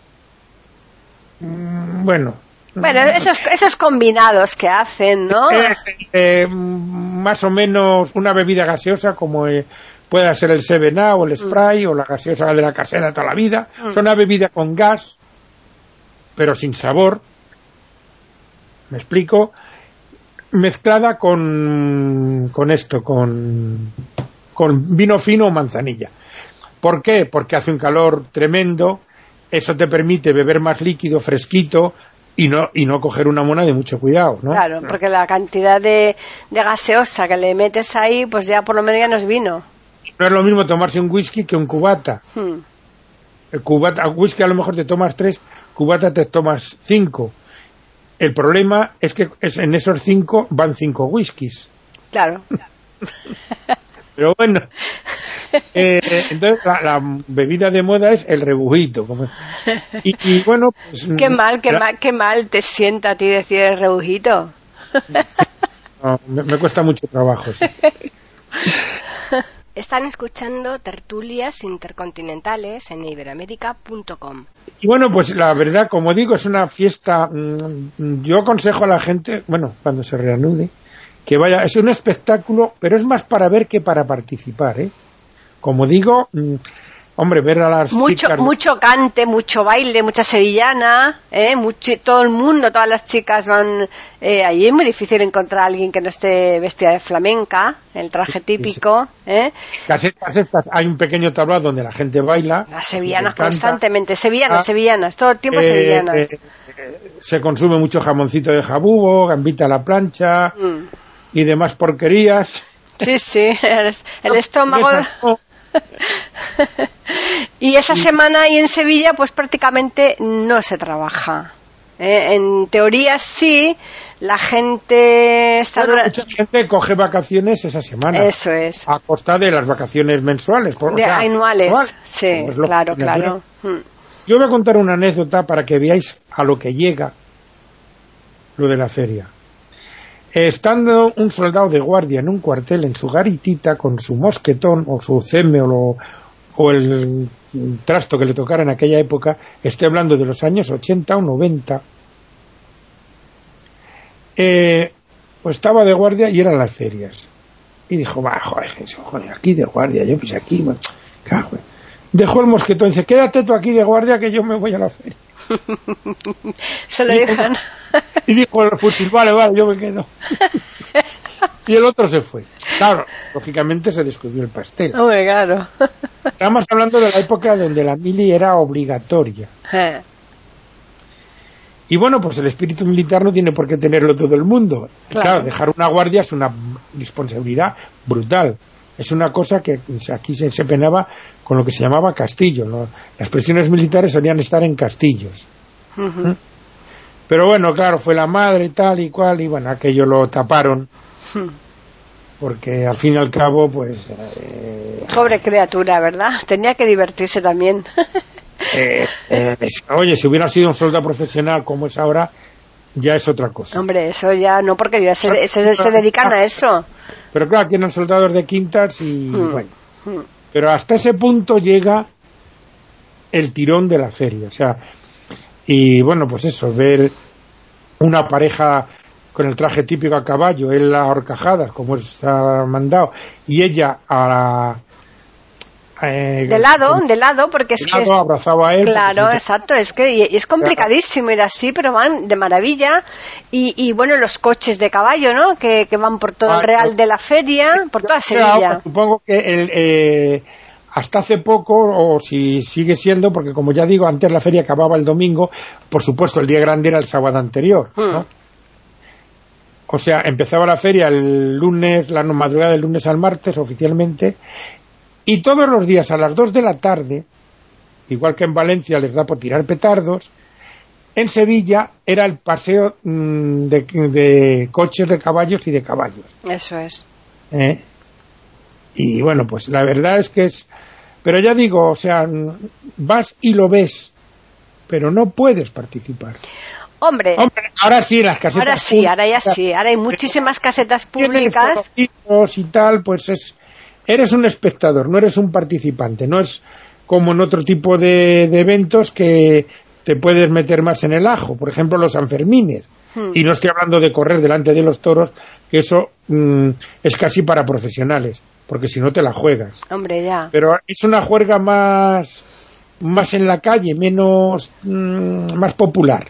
bueno... Bueno, esos, esos combinados que hacen, ¿no? Es eh, más o menos una bebida gaseosa como eh, pueda ser el Sevena o el Spray o la gaseosa de la casera toda la vida. Es una bebida con gas, pero sin sabor ¿Me explico? Mezclada con, con esto, con, con vino fino o manzanilla. ¿Por qué? Porque hace un calor tremendo, eso te permite beber más líquido, fresquito, y no, y no coger una mona de mucho cuidado, ¿no? Claro, porque la cantidad de, de, gaseosa que le metes ahí, pues ya por lo menos ya no es vino. No es lo mismo tomarse un whisky que un cubata. Hmm. El cubata, whisky a lo mejor te tomas tres, cubata te tomas cinco. El problema es que en esos cinco van cinco whiskies. Claro. Pero bueno, eh, entonces la, bebida de moda es el rebujito. Y, bueno, pues... Qué mal, qué mal, qué mal te sienta a ti decir el rebujito. me, cuesta mucho trabajo. Sí. Están escuchando tertulias intercontinentales en iberoamérica.com. Y bueno, pues la verdad, como digo, es una fiesta. Mm, yo aconsejo a la gente, bueno, cuando se reanude, que vaya. Es un espectáculo, pero es más para ver que para participar, ¿eh? Como digo, mm, Hombre, ver a las mucho, chicas... Mucho cante, mucho baile, mucha sevillana, ¿eh? Mucho, todo el mundo, todas las chicas van... Eh, allí es muy difícil encontrar a alguien que no esté vestida de flamenca, el traje típico. ¿eh? estas, hay un pequeño tablado donde la gente baila. Las sevillanas constantemente, sevillanas, ah, sevillanas, todo el tiempo eh, sevillanas. Eh, se consume mucho jamoncito de jabugo, gambita a la plancha mm. y demás porquerías. Sí, sí, el, estómago... y esa semana ahí en Sevilla pues prácticamente no se trabaja. ¿eh? En teoría sí, la gente está Mucha gente coge vacaciones esa semana. Eso es. A costa de las vacaciones mensuales. Por, de anuales. Sí, claro, claro. Hmm. Yo voy a contar una anécdota para que veáis a lo que llega lo de la feria. Estando un soldado de guardia en un cuartel en su garitita con su mosquetón o su ceme o, el trasto que le tocara en aquella época, estoy hablando de los años 80 o 90, eh, pues estaba de guardia y eran las ferias. Y dijo, va, joder, joder, aquí de guardia, yo pues aquí, cago. Dejó el mosquetón y dice, quédate tú aquí de guardia que yo me voy a la feria. Se lo dejan. Y dijo el fusil, vale, vale, yo me quedo. y el otro se fue. Claro, lógicamente se descubrió el pastel. claro. Estamos hablando de la época donde la mili era obligatoria. Eh. Y bueno, pues el espíritu militar no tiene por qué tenerlo todo el mundo. Claro, dejar una guardia es una responsabilidad brutal. Es una cosa que aquí se, penaba con lo que se llamaba castillo. Las prisiones militares solían estar en castillos. ¿Mm? Pero bueno, claro, fue la madre tal y cual, y bueno, aquello lo taparon. Hmm. Porque al fin y al cabo, pues. Eh, Pobre criatura, ¿verdad? Tenía que divertirse también. Eh, eh, oye, si hubiera sido un soldado profesional como es ahora, ya es otra cosa. Hombre, eso ya no, porque ya se, se, dedican a eso. Pero claro, tienen soldados de quintas y hmm. bueno. Hmm. Pero hasta ese punto llega el tirón de la feria. O sea, y bueno, pues eso, ver una pareja con el traje típico a caballo, él a horcajadas, como está mandado, y ella a eh, de lado, de lado, porque es que... abrazado a él. Claro, exacto, es que y, es complicadísimo ir así, pero van de maravilla. Y, y bueno, los coches de caballo, ¿no? Que, que van por todo el ah, Real de la Feria, por toda Sevilla. Supongo que el, eh, hasta hace poco, o si sigue siendo, porque como ya digo, antes la feria acababa el domingo, por supuesto el día grande era el sábado anterior, ¿no? Hmm. O sea, empezaba la feria el lunes, la madrugada del lunes al martes oficialmente, y todos los días a las 2 de la tarde, igual que en Valencia les da por tirar petardos, en Sevilla era el paseo mm, de, coches de caballos y de caballos. Eso es. ¿Eh? Y bueno, pues la verdad es que es... Pero ya digo, o sea, vas y lo ves, pero no puedes participar. Hombre, ahora sí, las casetas Ahora sí, ahora ya sí. Ahora hay muchísimas casetas públicas. Y tal, pues es eres un espectador, no eres un participante, no es como en otro tipo de, eventos que te puedes meter más en el ajo, por ejemplo los Sanfermines. Hmm. Y no estoy hablando de correr delante de los toros, que eso mm, es casi para profesionales, porque si no te la juegas. Hombre, ya. Pero es una juerga más, más en la calle, menos, mm, más popular.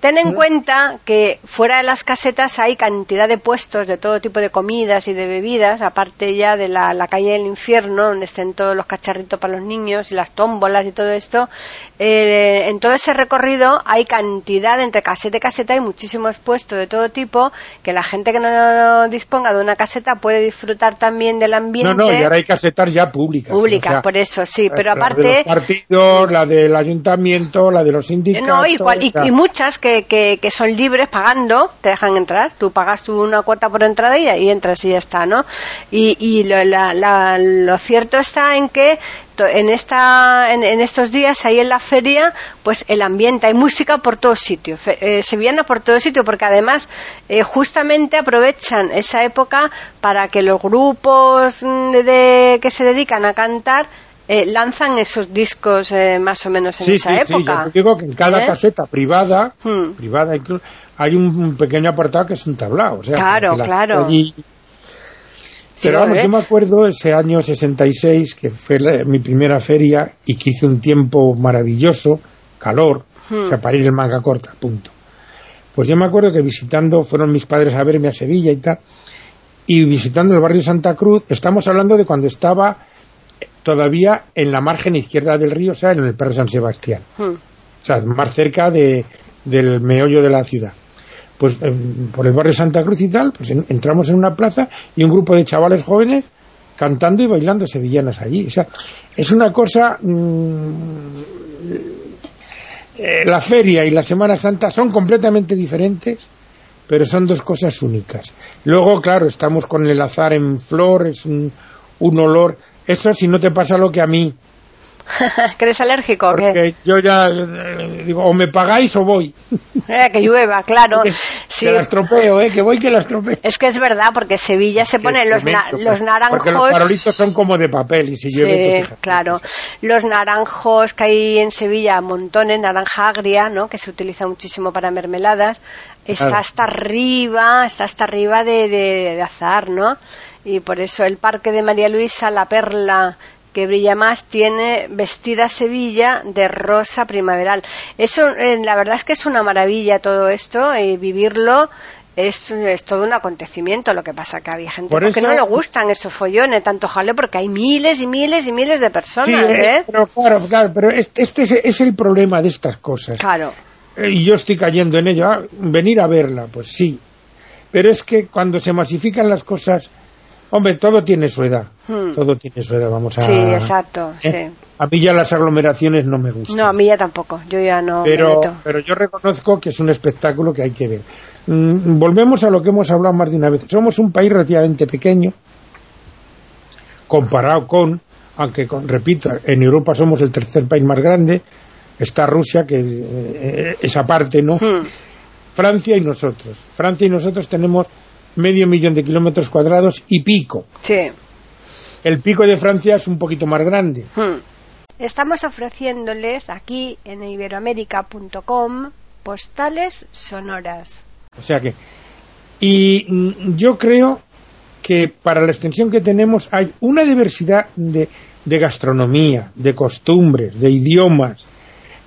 Ten en cuenta que fuera de las casetas hay cantidad de puestos de todo tipo de comidas y de bebidas, aparte ya de la, calle del infierno, donde estén todos los cacharritos para los niños y las tómbolas y todo esto. Eh, en todo ese recorrido hay cantidad, entre caseta y caseta, hay muchísimos puestos de todo tipo, que la gente que no disponga de una caseta puede disfrutar también del ambiente. No, no, y ahora hay casetas ya públicas. Públicas, por eso, sí, pero aparte... La de los partidos, la del ayuntamiento, la de los sindicatos... No, y muchas que que, son libres pagando, te dejan entrar. Tú pagas tú una cuota por entrada y ahí entras y ya está, ¿no? Y, lo, cierto está en que en, esta, en, estos días ahí en la feria, pues el ambiente, hay música por todos sitios, eh, sevillana por todo sitio, porque además eh, justamente aprovechan esa época para que los grupos de, que se dedican a cantar eh, lanzan esos discos eh, más o menos en esa época. Sí, yo digo que en cada ¿Eh? caseta privada, hmm. privada hay un pequeño apartado que es un tablao. claro, claro. Pero vamos, yo me acuerdo ese año 66, que fue mi primera feria y que hice un tiempo maravilloso, calor, o sea, hmm. para ir en manga corta, punto. Pues yo me acuerdo que visitando, fueron mis padres a verme a Sevilla y tal, y visitando el barrio Santa Cruz, estamos hablando de cuando estaba todavía en la margen izquierda del río, o sea, en el Perro San Sebastián. Hmm. O sea, más cerca de, del meollo de la ciudad. Pues em, por el barrio Santa Cruz y tal, pues entramos en una plaza y un grupo de chavales jóvenes cantando y bailando sevillanas allí. O sea, es una cosa... Mm, eh, la feria y la Semana Santa son completamente diferentes, pero son dos cosas únicas. Luego, claro, estamos con el azar en flor, es un, un olor eso si no te pasa lo que a mí. ¿Que eres alérgico o Porque yo ya eh, digo, o me pagáis o voy. Eh, que llueva, claro. Que, sí. la estropeo, eh, que voy que la estropeo. Es que es verdad, porque Sevilla se pone los, los naranjos... Porque los farolitos son como de papel y si llueve... Sí, claro. Los naranjos que hay en Sevilla, montones, naranja agria, ¿no? que se utiliza muchísimo para mermeladas, está hasta arriba, está hasta arriba de, de, de azar, ¿no? Y por eso el Parque de María Luisa, la perla que brilla más, tiene vestida Sevilla de rosa primaveral. Eso, eh, la verdad es que es una maravilla todo esto y vivirlo es, todo un acontecimiento. Lo que pasa que había gente que no le gustan esos follones, tanto jale, porque hay miles y miles y miles de personas. Sí, ¿eh? pero claro, claro, pero este, es, el problema de estas cosas. Claro. Eh, y yo estoy cayendo en ello. Ah, venir a verla, pues sí. Pero es que cuando se masifican las cosas Hombre, todo tiene su edad. Hmm. Todo tiene su edad, vamos a... Sí, exacto, ¿eh? A mí ya las aglomeraciones no me gustan. No, a mí ya tampoco. Yo ya no pero, Pero yo reconozco que es un espectáculo que hay que ver. Mm, volvemos a lo que hemos hablado más de una vez. Somos un país relativamente pequeño, comparado con, aunque repito, en Europa somos el tercer país más grande, está Rusia, que eh, esa parte, ¿no? Hmm. Francia y nosotros. Francia y nosotros tenemos medio millón de kilómetros cuadrados y pico. Sí. El pico de Francia es un poquito más grande. Hmm. Estamos ofreciéndoles aquí en iberoamérica.com postales sonoras. O sea que... Y mm, yo creo que para la extensión que tenemos hay una diversidad de, de gastronomía, de costumbres, de idiomas,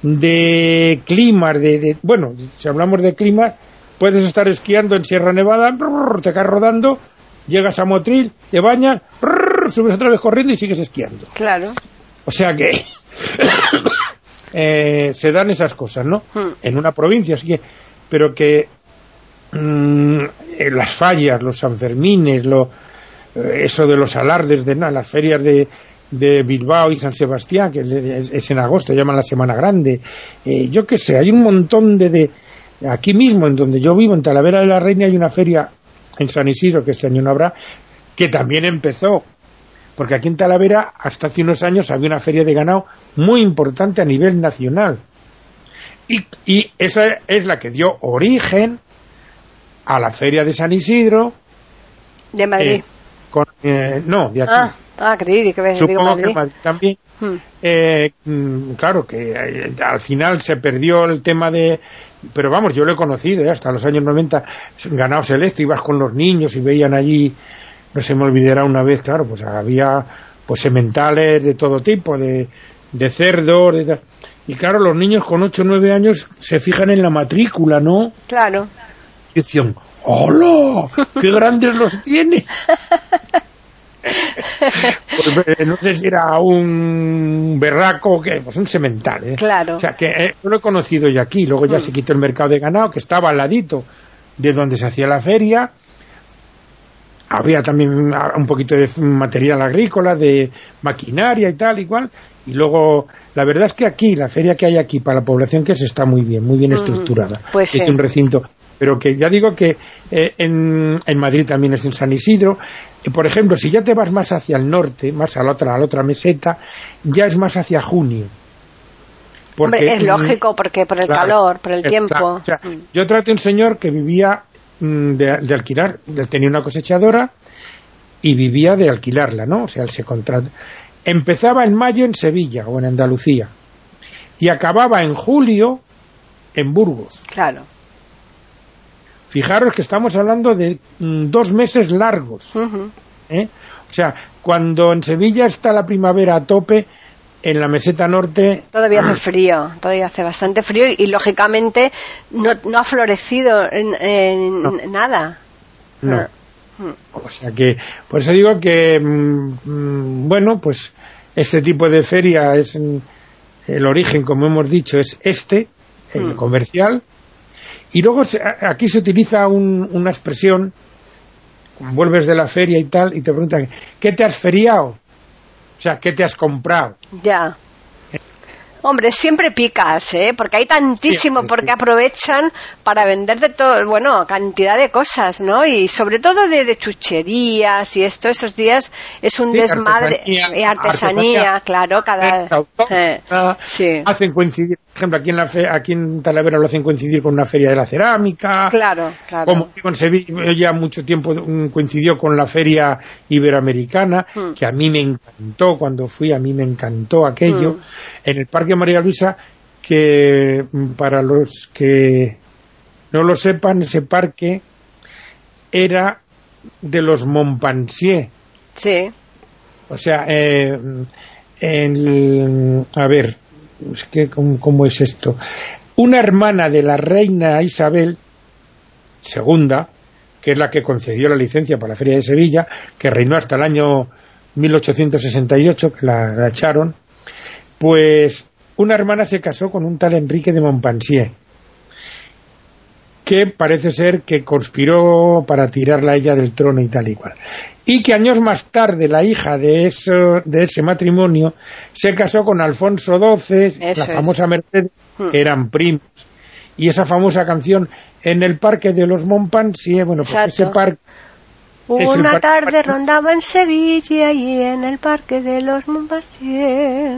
de climas, de, de, bueno, si hablamos de clima, puedes estar esquiando en Sierra Nevada, brrr, te caes rodando, llegas a Motril, te bañas, brrr, subes otra vez corriendo y sigues esquiando. Claro. O sea que eh, se dan esas cosas, ¿no? Hmm. En una provincia, así que, pero que mm, eh, las fallas, los Sanfermines, lo, eh, eso de los alardes de las ferias de, de Bilbao y San Sebastián, que es, es- es en agosto, llaman la Semana Grande. Eh, yo qué sé, hay un montón de, de... Aquí mismo, en donde yo vivo, en Talavera de la Reina, hay una feria en San Isidro, que este año no habrá, que también empezó. Porque aquí en Talavera, hasta hace unos años, había una feria de ganado muy importante a nivel nacional. Y, y esa es la que dio origen a la feria de San Isidro. De Madrid. eh, con, eh, no, de aquí. ah, ah, creí que digo Supongo Madrid. que también. Hmm. Eh, mm, claro que eh, al final se perdió el tema de pero vamos yo lo he conocido eh, hasta los años 90 ganado selecto ibas con los niños y veían allí no se me olvidará una vez claro pues había pues sementales de todo tipo de, de cerdos de y claro los niños con 8 o 9 años se fijan en la matrícula ¿no? Claro. y decían ¡Hola! ¡Qué grandes los tiene! Pues, no sé si era un berraco o qué, pues un semental. ¿eh? Claro. O sea, que eh, yo lo he conocido ya aquí, luego ya Mm. se quitó el mercado de ganado, que estaba al ladito de donde se hacía la feria. Había también un poquito de material agrícola, de maquinaria y tal, igual. Y luego, la verdad es que aquí, la feria que hay aquí para la población que es, está muy bien, muy bien Mm, estructurada. pues es sí. un recinto. Pero que ya digo que eh, en, en Madrid también es en San Isidro. Por ejemplo, si ya te vas más hacia el norte, más a la otra, a la otra meseta, ya es más hacia junio. Hombre, es mm, lógico, porque por el Claro, calor, por el tiempo. O sea, Mm. yo traté un señor que vivía mm, de, de alquilar, él tenía una cosechadora y vivía de alquilarla, ¿no? O sea, él se contrata. Empezaba en mayo en Sevilla o en Andalucía y acababa en julio en Burgos. Claro. Fijaros que estamos hablando de mm, dos meses largos. ¿eh? O sea, cuando en Sevilla está la primavera a tope, en la meseta norte Todavía hace frío, todavía hace bastante frío y, y, lógicamente no, no ha florecido en, en No. nada. no. Ah. Mm. O sea que, por eso digo que, mm, bueno, pues este tipo de feria es el origen, como hemos dicho, es este, el comercial. Y luego se- aquí se utiliza un- una expresión, vuelves de la feria y tal, y te preguntan, ¿qué te has feriado? O sea, ¿qué te has comprado? Ya. Hombre, siempre picas, ¿eh? Porque hay tantísimo, porque sí. aprovechan para vender de todo, bueno, cantidad de cosas, ¿no? Y sobre todo de, de chucherías y esto, esos días es un Sí, desmadre. artesanía, y artesanía, artesanía. claro, cada... Eh, sí. Hacen coincidir, por ejemplo, aquí en, la fe- aquí en Talavera lo hacen coincidir con una feria de la cerámica. Claro, claro. Como digo, en Sevilla ya mucho tiempo mm, coincidió con la feria iberoamericana, Hmm. que a mí me encantó cuando fui, a mí me encantó aquello. Hmm. En el Parque María Luisa, que mm, para los que no lo sepan, ese parque era de los Montpensier. Sí. O sea, eh, el- a ver, es que, ¿cómo, es esto? Una hermana de la reina Isabel II, que es la que concedió la licencia para la Feria de Sevilla, que reinó hasta el año 1868, que la, la pues una hermana se casó con un tal Enrique de Montpensier, que parece ser que conspiró para tirarla a ella del trono y tal y cual. Y que años más tarde la hija de, eso, de ese matrimonio se casó con Alfonso XII, Eso la es. famosa Mercedes, Hmm. que eran primos. Y esa famosa canción en el parque de los Montpensier, bueno, pues Exacto. ese parque Una tarde rondaba en Sevilla y en el parque de los Montpensier,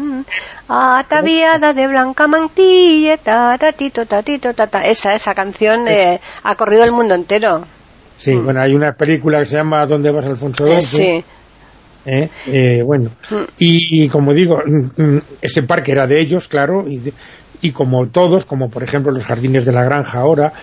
ataviada de blanca mantilla, taratito, tatito, tata. Esa, esa canción eh, ha corrido el mundo entero. Sí, Mm. bueno, hay una película que se llama ¿Dónde vas, Alfonso Eh, sí. ¿eh? Eh, bueno, Mm. y, como digo, mm, ese parque era de ellos, claro, y, y como todos, como por ejemplo los jardines de la granja ahora,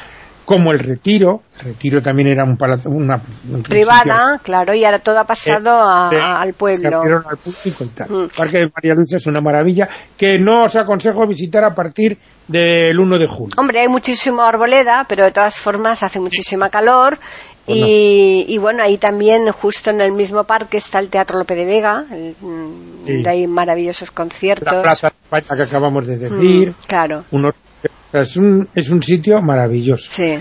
como el Retiro. El Retiro también era un palacio, una un Privada, claro, y ahora todo ha pasado a- se- al se pueblo. abrieron al público y tal. Mm. El Parque de María Luisa es una maravilla que no os aconsejo visitar a partir del 1 de julio. Hombre, hay muchísima arboleda, pero de todas formas hace muchísima calor. Pues Y, y bueno, ahí también, justo en el mismo parque, está el Teatro Lope de Vega, el- mm, Sí. donde hay maravillosos conciertos. La Plaza que acabamos de decir. Mm, claro, unos- es, un, es un sitio maravilloso. sí.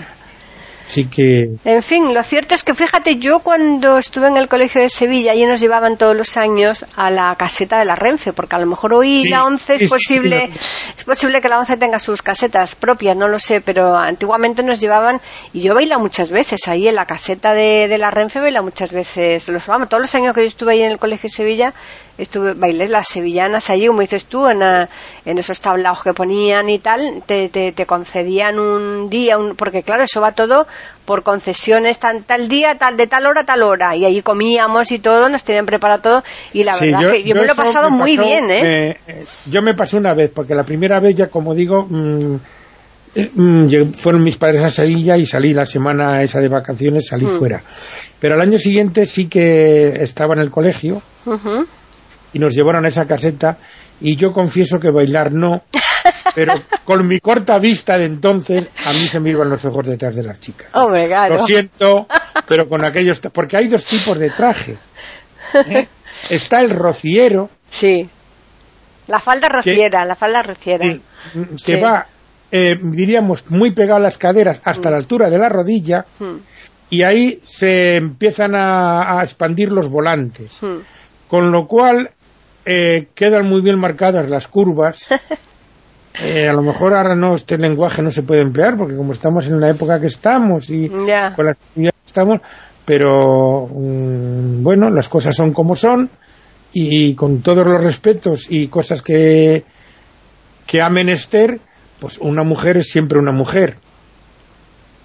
Así que En fin, lo cierto es que fíjate, yo cuando estuve en el colegio de Sevilla, allí nos llevaban todos los años a la caseta de la Renfe, porque a lo mejor hoy Sí, la ONCE es posible, sí, es posible que la ONCE tenga sus casetas propias, no lo sé, pero antiguamente nos llevaban, y yo baila muchas veces ahí en la caseta de, de la Renfe, baila muchas veces, los vamos, todos los años que yo estuve ahí en el colegio de Sevilla, estuve, bailé las sevillanas allí, como dices tú, en, en esos tablaos que ponían y tal, te, te, te concedían un día, un, porque claro, eso va todo por concesiones, tan, tal día, tal, de tal hora, tal hora, y allí comíamos y todo, nos tenían preparado todo, y la Sí, verdad que yo, me lo he pasado muy bien, ¿eh? eh, eh, yo me pasé una vez, porque la primera vez ya, como digo, mm, eh, mm, lleg- fueron mis padres a Sevilla y salí la semana esa de vacaciones, salí Mm. fuera. Pero al año siguiente sí que estaba en el colegio Ujú. Y nos llevaron a esa caseta y yo confieso que bailar no, pero con mi corta vista de entonces a mí se me iban los ojos detrás de las chicas. Claro. Lo siento, pero con aquellos... Porque hay dos tipos de traje. ¿eh? Está el rociero, Sí. La falda rociera, la falda rociera. Sí, que va, eh, diríamos, muy pegado a las caderas hasta la altura de la rodilla Mm, y ahí se empiezan a, a expandir los volantes, mm. con lo cual eh, quedan muy bien marcadas las curvas. Eh, a lo mejor ahora no este lenguaje no se puede emplear porque como estamos en la época que estamos y Ya. con la actividad que estamos, pero mm, bueno, las cosas son como son y con todos los respetos y cosas que, que ha menester, pues una mujer es siempre una mujer.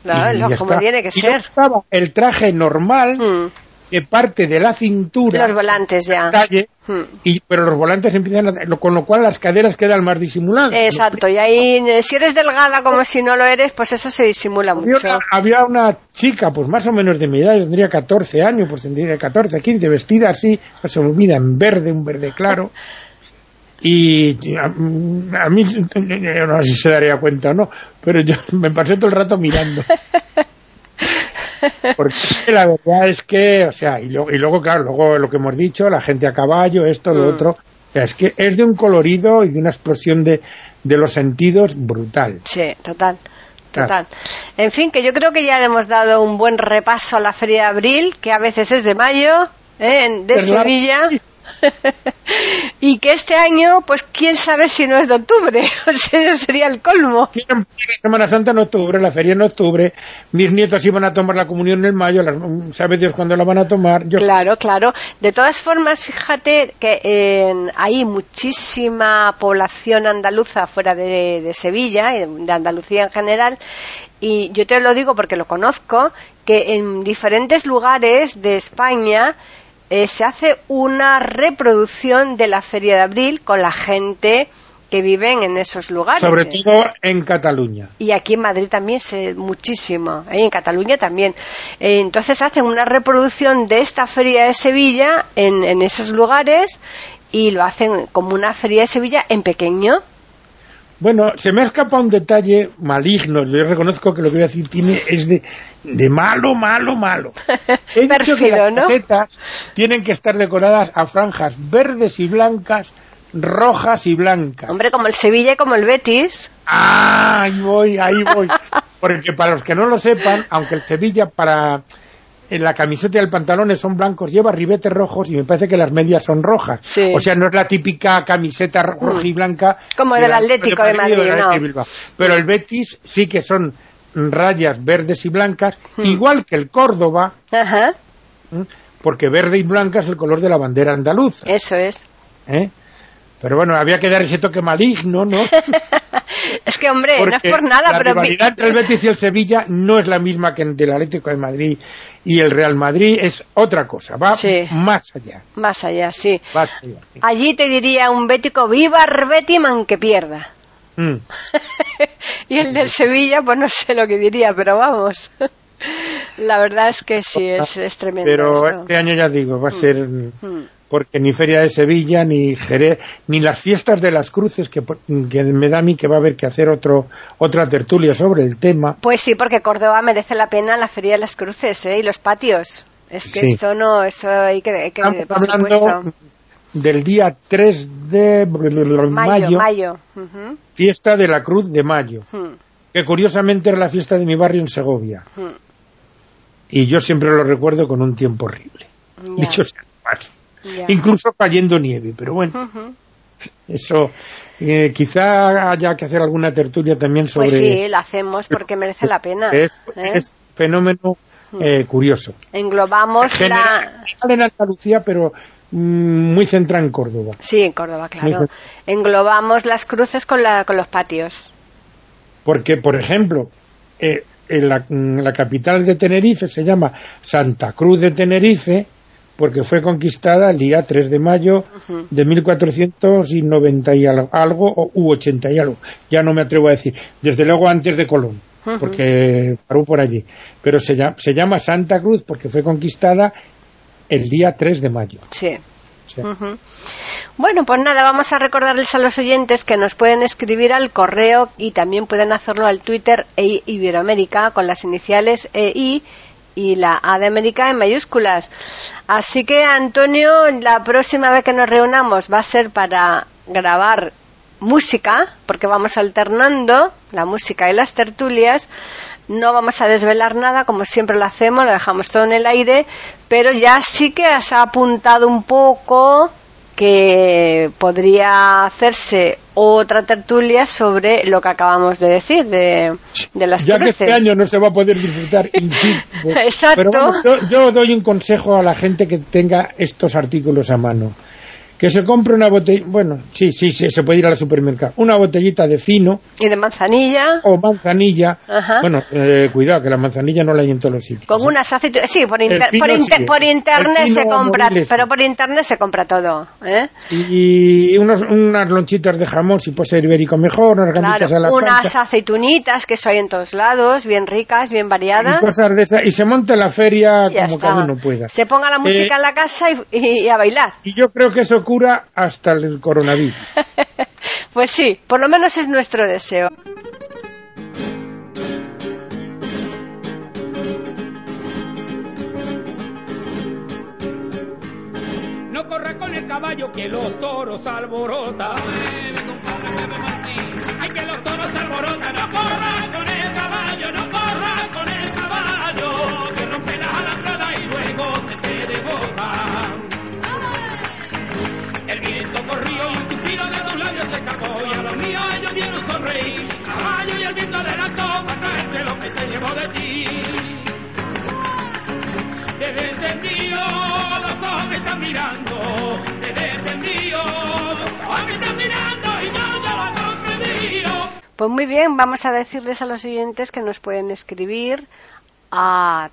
Claro, Y como está. tiene que Y ser. estaba el traje normal Mm. Que parte de la cintura Los volantes ya. talle, Mm. y, pero los volantes empiezan a, con lo cual las caderas quedan más disimuladas. Exacto, y ahí si eres delgada como si no lo eres, pues eso se disimula Había mucho. una, había una chica, pues más o menos de mi edad, tendría 14 años, pues tendría 14, 15, vestida así, olvida, en verde, un verde claro. Y a, a mí, yo no sé si se daría cuenta o no, pero yo me pasé todo el rato mirando. Porque la verdad es que, o sea, y luego, y luego, claro, luego lo que hemos dicho, la gente a caballo, esto, lo Mm. otro, o sea, es que es de un colorido y de una explosión de, de los sentidos brutal. Sí, total. Total. En fin, que yo creo que ya le hemos dado un buen repaso a la Feria de Abril, que a veces es de mayo, ¿eh? en- de. Sevilla. y que este año, pues quién sabe si no es de octubre. O sea, sería el colmo. Semana Santa en octubre, la feria en octubre, mis nietos iban a tomar la comunión en mayo, las, sabe Dios cuándo la van a tomar. Yo, Claro, claro. De todas formas, fíjate que hay muchísima población andaluza fuera de, de Sevilla, y de Andalucía en general, y yo te lo digo porque lo conozco, que en diferentes lugares de España eh, se hace una reproducción de la Feria de Abril con la gente que viven en esos lugares. sobre Eh, todo en Cataluña. y aquí en Madrid también se muchísimo, y en Cataluña también. Eh, entonces hacen una reproducción de esta feria de Sevilla en, en esos lugares y lo hacen como una feria de Sevilla en pequeño. Bueno, se me ha escapado un detalle maligno, yo reconozco que lo que voy a decir tiene, es de, de malo, malo, malo. He dicho que las ¿no? casetas tienen que estar decoradas a franjas verdes y blancas, rojas y blancas. Hombre, como el Sevilla y como el Betis. Ah, ahí voy, ahí voy. Porque para los que no lo sepan, aunque el Sevilla para en la camiseta y el pantalón son blancos, lleva ribetes rojos y me parece que las medias son rojas. Sí. O sea, no es la típica camiseta ro- roja y blanca. Como de del Atlético de Madrid no. Pero el Betis sí que son rayas verdes y blancas, Hmm. igual que el Córdoba, Ajá, porque verde y blanca es el color de la bandera andaluza. eso es. ¿eh? Pero bueno, había que dar ese toque maligno, ¿no? Es que, hombre, no es por nada, la pero... mi- rivalidad entre el Betis y el Sevilla no es la misma que entre el Atlético de Madrid y el Real Madrid, es otra cosa, va Sí. más allá. Más allá, sí. Más allá sí. Allí te diría un bético, viva Arbeti man que pierda. Mm. y el del Sevilla, pues no sé lo que diría, pero vamos. La verdad es que sí, es, tremendo. Pero este año ya digo, va a mm. ser. Mm. Porque ni Feria de Sevilla, ni Jerez, ni las fiestas de las cruces, que, me da a mí que va a haber que hacer otro, otra tertulia sobre el tema. Pues sí, porque Córdoba merece la pena la Feria de las Cruces ¿eh? y los patios. Es que esto no, eso hay que. Estamos del día 3 de mayo, fiesta de la Cruz de Mayo, que curiosamente era la fiesta de mi barrio en Segovia. Y yo siempre lo recuerdo con un tiempo horrible. Dicho sea Incluso cayendo nieve, pero bueno. Eso, eh, quizá haya que hacer alguna tertulia también pues sobre... Pues sí, la hacemos porque merece la pena. Es, ¿eh? fenómeno eh, curioso. Englobamos la... En Andalucía, pero mm, muy centrada en Córdoba. Sí, en Córdoba, claro. Englobamos las cruces con, la, con los patios. Porque, por ejemplo, en la, capital de Tenerife se llama Santa Cruz de Tenerife porque fue conquistada el día 3 de mayo de 1490 y algo, u 80 y algo, ya no me atrevo a decir, desde luego antes de Colón, porque paró por allí, pero se llama, se llama Santa Cruz porque fue conquistada el día 3 de mayo. Sí. Bueno, pues nada, vamos a recordarles a los oyentes que nos pueden escribir al correo y también pueden hacerlo al Twitter e Iberoamérica con las iniciales EI y la A de América en mayúsculas. Así que, Antonio, la próxima vez que nos reunamos va a ser para grabar música, porque vamos alternando la música y las tertulias. No vamos a desvelar nada, como siempre lo hacemos, lo dejamos todo en el aire, pero ya sí que has apuntado un poco que podría hacerse otra tertulia sobre lo que acabamos de decir de, de las ya que este año no se va a poder disfrutar Exacto. pero yo doy un consejo a la gente que tenga estos artículos a mano que se compre una botella, bueno, sí, sí, sí, se puede ir al supermercado, una botellita de fino. Y de manzanilla. O manzanilla. Bueno, eh, cuidado, que la manzanilla no la hay en todos los sitios. Con unas aceitunas, sí, por, por, internet se compra, pero por internet se compra todo. ¿eh? Y, unos, unas lonchitas de jamón, si puede ser ibérico mejor, unas claro, a la Unas aceitunitas, que eso hay en todos lados, bien ricas, bien variadas. Y cosas de esas, y se monte la feria como cada uno pueda. Se ponga la música eh, en la casa y, y a bailar. Y yo creo que eso cura hasta el coronavirus. pues sí, por lo menos es nuestro deseo. No corra con el caballo que los toros alborotan. Ay, que los toros alborotan, no corra Pues muy bien, vamos a decirles a los siguientes que nos pueden escribir a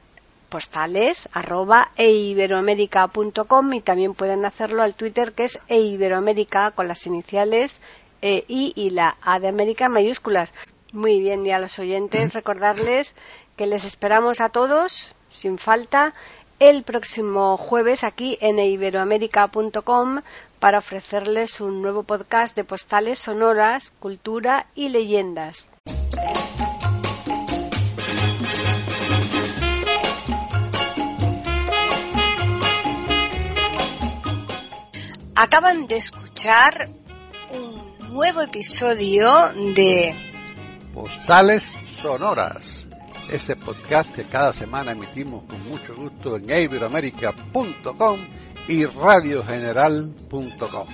postales arroba eiberoamerica.com y también pueden hacerlo al Twitter que es eiberoamerica con las iniciales e, I y la A de América mayúsculas. Muy bien, y a los oyentes recordarles que les esperamos a todos, sin falta, el próximo jueves aquí en iberoamerica.com para ofrecerles un nuevo podcast de postales sonoras, cultura y leyendas. Acaban de escuchar un nuevo episodio de Postales Sonoras, ese podcast que cada semana emitimos con mucho gusto en iberoamerica.com y radiogeneral.com.